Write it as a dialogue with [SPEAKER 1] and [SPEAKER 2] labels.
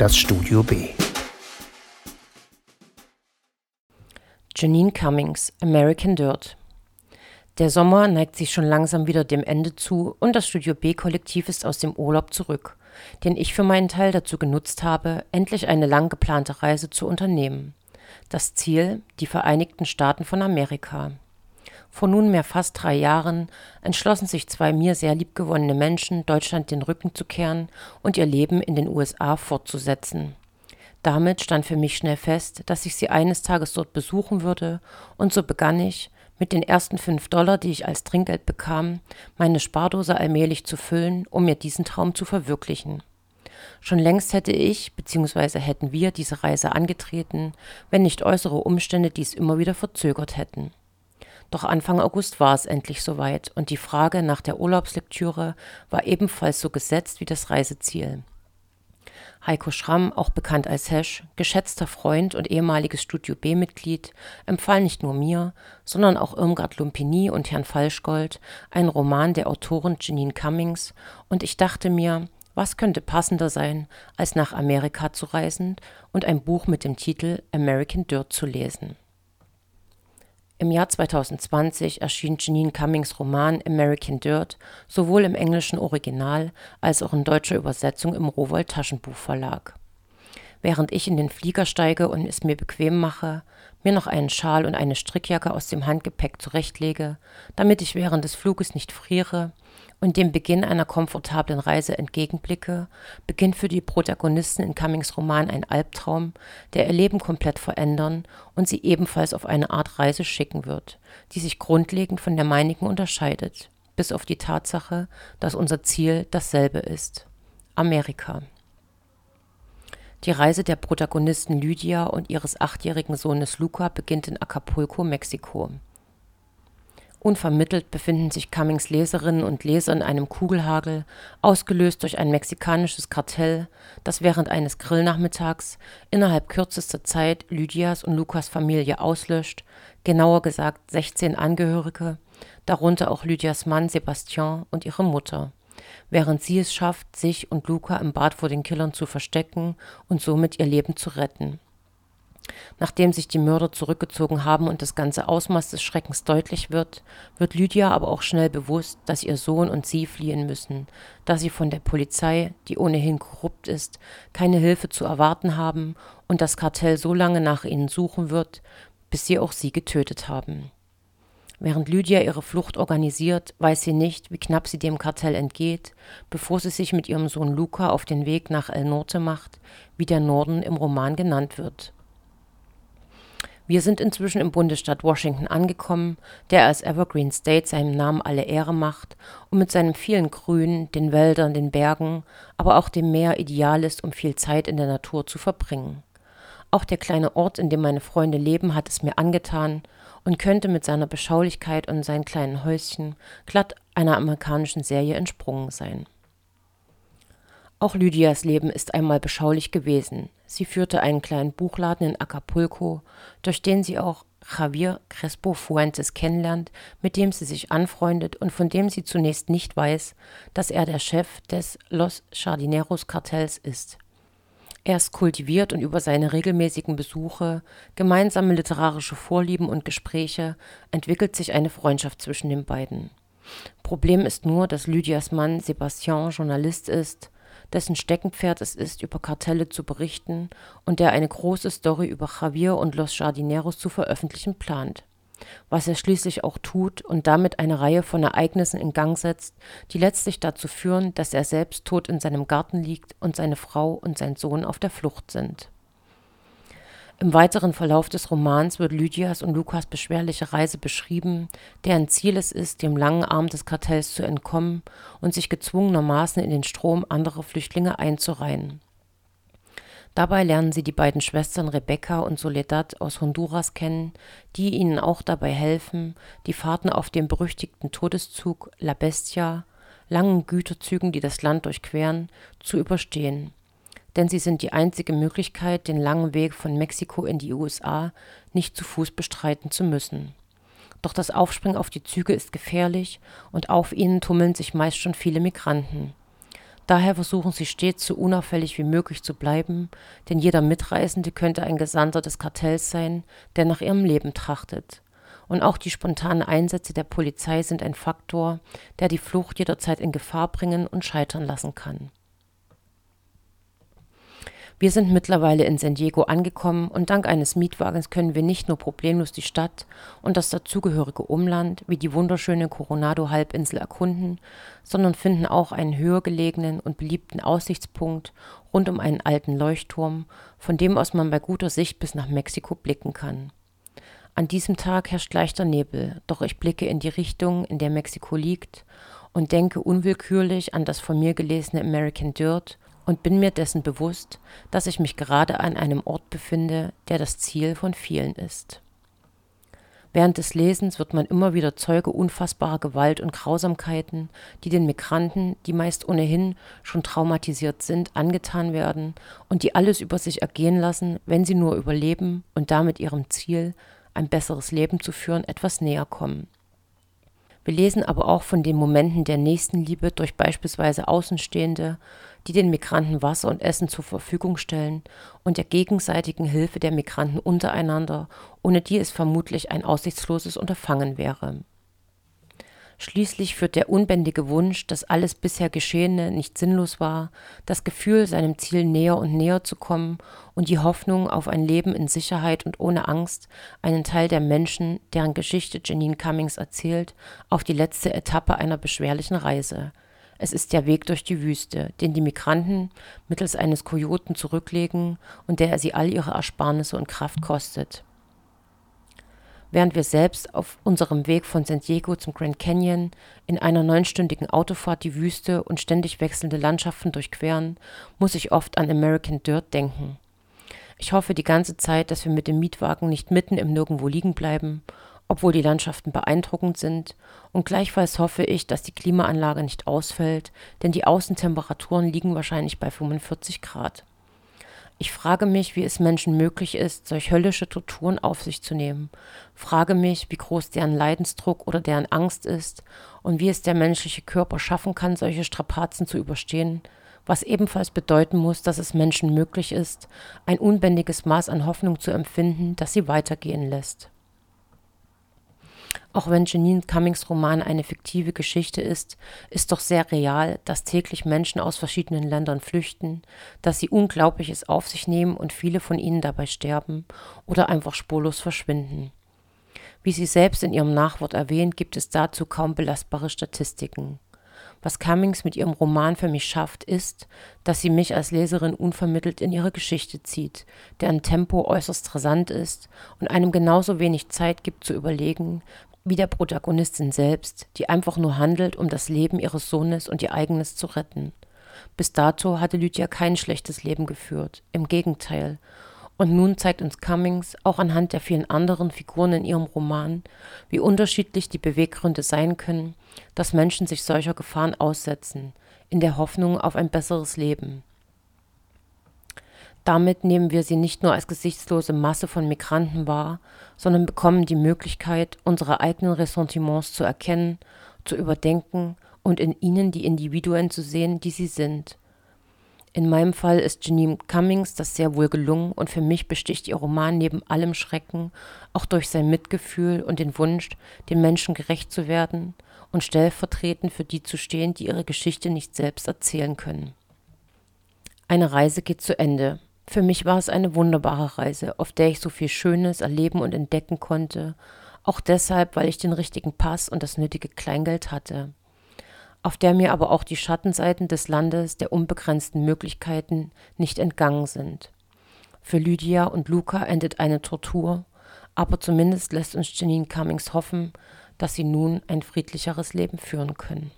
[SPEAKER 1] das Studio B.
[SPEAKER 2] Janine Cummings, American Dirt. Der Sommer neigt sich schon langsam wieder dem Ende zu und das Studio B-Kollektiv ist aus dem Urlaub zurück, den ich für meinen Teil dazu genutzt habe, endlich eine lang geplante Reise zu unternehmen. Das Ziel, die Vereinigten Staaten von Amerika. Vor nunmehr fast drei Jahren entschlossen sich zwei mir sehr liebgewonnene Menschen, Deutschland den Rücken zu kehren und ihr Leben in den USA fortzusetzen. Damit stand für mich schnell fest, dass ich sie eines Tages dort besuchen würde, und so begann ich, mit den ersten fünf Dollar, die ich als Trinkgeld bekam, meine Spardose allmählich zu füllen, um mir diesen Traum zu verwirklichen. Schon längst hätte ich bzw. hätten wir diese Reise angetreten, wenn nicht äußere Umstände dies immer wieder verzögert hätten. Doch Anfang August war es endlich soweit und die Frage nach der Urlaubslektüre war ebenfalls so gesetzt wie das Reiseziel. Heiko Schramm, auch bekannt als Hesch, geschätzter Freund und ehemaliges Studio B-Mitglied, empfahl nicht nur mir, sondern auch Irmgard Lumpini und Herrn Falschgold einen Roman der Autorin Janine Cummings, und ich dachte mir, was könnte passender sein, als nach Amerika zu reisen und ein Buch mit dem Titel American Dirt zu lesen. Im Jahr 2020 erschien Janine Cummings Roman American Dirt sowohl im englischen Original als auch in deutscher Übersetzung im Rowohlt Taschenbuchverlag. Während ich in den Flieger steige und es mir bequem mache, mir noch einen Schal und eine Strickjacke aus dem Handgepäck zurechtlege, damit ich während des Fluges nicht friere, und dem Beginn einer komfortablen Reise entgegenblicke, beginnt für die Protagonisten in Cummings Roman ein Albtraum, der ihr Leben komplett verändern und sie ebenfalls auf eine Art Reise schicken wird, die sich grundlegend von der meinigen unterscheidet, bis auf die Tatsache, dass unser Ziel dasselbe ist. Amerika. Die Reise der Protagonisten Lydia und ihres achtjährigen Sohnes Luca beginnt in Acapulco, Mexiko. Unvermittelt befinden sich Cummings Leserinnen und Leser in einem Kugelhagel, ausgelöst durch ein mexikanisches Kartell, das während eines Grillnachmittags innerhalb kürzester Zeit Lydias und Lukas Familie auslöscht, genauer gesagt 16 Angehörige, darunter auch Lydias Mann Sebastian und ihre Mutter, während sie es schafft, sich und Luca im Bad vor den Killern zu verstecken und somit ihr Leben zu retten Nachdem sich die Mörder zurückgezogen haben und das ganze Ausmaß des Schreckens deutlich wird, wird Lydia aber auch schnell bewusst, dass ihr Sohn und sie fliehen müssen, da sie von der Polizei, die ohnehin korrupt ist, keine Hilfe zu erwarten haben und das Kartell so lange nach ihnen suchen wird, bis sie auch sie getötet haben. Während Lydia ihre Flucht organisiert, weiß sie nicht, wie knapp sie dem Kartell entgeht, bevor sie sich mit ihrem Sohn Luca auf den Weg nach El Norte macht, wie der Norden im Roman genannt wird. Wir sind inzwischen im Bundesstaat Washington angekommen, der als Evergreen State seinem Namen alle Ehre macht und mit seinem vielen Grün, den Wäldern, den Bergen, aber auch dem Meer ideal ist, um viel Zeit in der Natur zu verbringen. Auch der kleine Ort, in dem meine Freunde leben, hat es mir angetan und könnte mit seiner Beschaulichkeit und seinen kleinen Häuschen glatt einer amerikanischen Serie entsprungen sein. Auch Lydias Leben ist einmal beschaulich gewesen. Sie führte einen kleinen Buchladen in Acapulco, durch den sie auch Javier Crespo Fuentes kennenlernt, mit dem sie sich anfreundet und von dem sie zunächst nicht weiß, dass er der Chef des Los Jardineros Kartells ist. Erst kultiviert und über seine regelmäßigen Besuche, gemeinsame literarische Vorlieben und Gespräche entwickelt sich eine Freundschaft zwischen den beiden. Problem ist nur, dass Lydias Mann Sebastian Journalist ist, dessen Steckenpferd es ist, über Kartelle zu berichten und der eine große Story über Javier und Los Jardineros zu veröffentlichen plant. Was er schließlich auch tut und damit eine Reihe von Ereignissen in Gang setzt, die letztlich dazu führen, dass er selbst tot in seinem Garten liegt und seine Frau und sein Sohn auf der Flucht sind. Im weiteren Verlauf des Romans wird Lydias und Lukas beschwerliche Reise beschrieben, deren Ziel es ist, dem langen Arm des Kartells zu entkommen und sich gezwungenermaßen in den Strom anderer Flüchtlinge einzureihen. Dabei lernen sie die beiden Schwestern Rebecca und Soledad aus Honduras kennen, die ihnen auch dabei helfen, die Fahrten auf dem berüchtigten Todeszug La Bestia, langen Güterzügen, die das Land durchqueren, zu überstehen denn sie sind die einzige Möglichkeit, den langen Weg von Mexiko in die USA nicht zu Fuß bestreiten zu müssen. Doch das Aufspringen auf die Züge ist gefährlich und auf ihnen tummeln sich meist schon viele Migranten. Daher versuchen sie stets so unauffällig wie möglich zu bleiben, denn jeder Mitreisende könnte ein Gesandter des Kartells sein, der nach ihrem Leben trachtet. Und auch die spontanen Einsätze der Polizei sind ein Faktor, der die Flucht jederzeit in Gefahr bringen und scheitern lassen kann. Wir sind mittlerweile in San Diego angekommen und dank eines Mietwagens können wir nicht nur problemlos die Stadt und das dazugehörige Umland wie die wunderschöne Coronado-Halbinsel erkunden, sondern finden auch einen höher gelegenen und beliebten Aussichtspunkt rund um einen alten Leuchtturm, von dem aus man bei guter Sicht bis nach Mexiko blicken kann. An diesem Tag herrscht leichter Nebel, doch ich blicke in die Richtung, in der Mexiko liegt, und denke unwillkürlich an das von mir gelesene American Dirt und bin mir dessen bewusst, dass ich mich gerade an einem Ort befinde, der das Ziel von vielen ist. Während des Lesens wird man immer wieder Zeuge unfassbarer Gewalt und Grausamkeiten, die den Migranten, die meist ohnehin schon traumatisiert sind, angetan werden und die alles über sich ergehen lassen, wenn sie nur überleben und damit ihrem Ziel, ein besseres Leben zu führen, etwas näher kommen. Wir lesen aber auch von den Momenten der Nächstenliebe durch beispielsweise Außenstehende, die den Migranten Wasser und Essen zur Verfügung stellen, und der gegenseitigen Hilfe der Migranten untereinander, ohne die es vermutlich ein aussichtsloses Unterfangen wäre. Schließlich führt der unbändige Wunsch, dass alles bisher Geschehene nicht sinnlos war, das Gefühl, seinem Ziel näher und näher zu kommen und die Hoffnung auf ein Leben in Sicherheit und ohne Angst, einen Teil der Menschen, deren Geschichte Janine Cummings erzählt, auf die letzte Etappe einer beschwerlichen Reise. Es ist der Weg durch die Wüste, den die Migranten mittels eines Kojoten zurücklegen und der sie all ihre Ersparnisse und Kraft kostet während wir selbst auf unserem Weg von San Diego zum Grand Canyon in einer neunstündigen Autofahrt die Wüste und ständig wechselnde Landschaften durchqueren, muss ich oft an American Dirt denken. Ich hoffe die ganze Zeit, dass wir mit dem Mietwagen nicht mitten im Nirgendwo liegen bleiben, obwohl die Landschaften beeindruckend sind, und gleichfalls hoffe ich, dass die Klimaanlage nicht ausfällt, denn die Außentemperaturen liegen wahrscheinlich bei 45 Grad. Ich frage mich, wie es Menschen möglich ist, solch höllische Torturen auf sich zu nehmen, frage mich, wie groß deren Leidensdruck oder deren Angst ist und wie es der menschliche Körper schaffen kann, solche Strapazen zu überstehen, was ebenfalls bedeuten muss, dass es Menschen möglich ist, ein unbändiges Maß an Hoffnung zu empfinden, das sie weitergehen lässt. Auch wenn Janine Cummings Roman eine fiktive Geschichte ist, ist doch sehr real, dass täglich Menschen aus verschiedenen Ländern flüchten, dass sie Unglaubliches auf sich nehmen und viele von ihnen dabei sterben oder einfach spurlos verschwinden. Wie sie selbst in ihrem Nachwort erwähnt, gibt es dazu kaum belastbare Statistiken. Was Cummings mit ihrem Roman für mich schafft, ist, dass sie mich als Leserin unvermittelt in ihre Geschichte zieht, deren Tempo äußerst rasant ist und einem genauso wenig Zeit gibt zu überlegen, wie der Protagonistin selbst, die einfach nur handelt, um das Leben ihres Sohnes und ihr eigenes zu retten. Bis dato hatte Lydia kein schlechtes Leben geführt, im Gegenteil. Und nun zeigt uns Cummings auch anhand der vielen anderen Figuren in ihrem Roman, wie unterschiedlich die Beweggründe sein können, dass Menschen sich solcher Gefahren aussetzen, in der Hoffnung auf ein besseres Leben. Damit nehmen wir sie nicht nur als gesichtslose Masse von Migranten wahr, sondern bekommen die Möglichkeit, unsere eigenen Ressentiments zu erkennen, zu überdenken und in ihnen die Individuen zu sehen, die sie sind. In meinem Fall ist Janine Cummings das sehr wohl gelungen und für mich besticht ihr Roman neben allem Schrecken auch durch sein Mitgefühl und den Wunsch, den Menschen gerecht zu werden und stellvertretend für die zu stehen, die ihre Geschichte nicht selbst erzählen können. Eine Reise geht zu Ende. Für mich war es eine wunderbare Reise, auf der ich so viel Schönes erleben und entdecken konnte, auch deshalb, weil ich den richtigen Pass und das nötige Kleingeld hatte, auf der mir aber auch die Schattenseiten des Landes der unbegrenzten Möglichkeiten nicht entgangen sind. Für Lydia und Luca endet eine Tortur, aber zumindest lässt uns Janine Cummings hoffen, dass sie nun ein friedlicheres Leben führen können.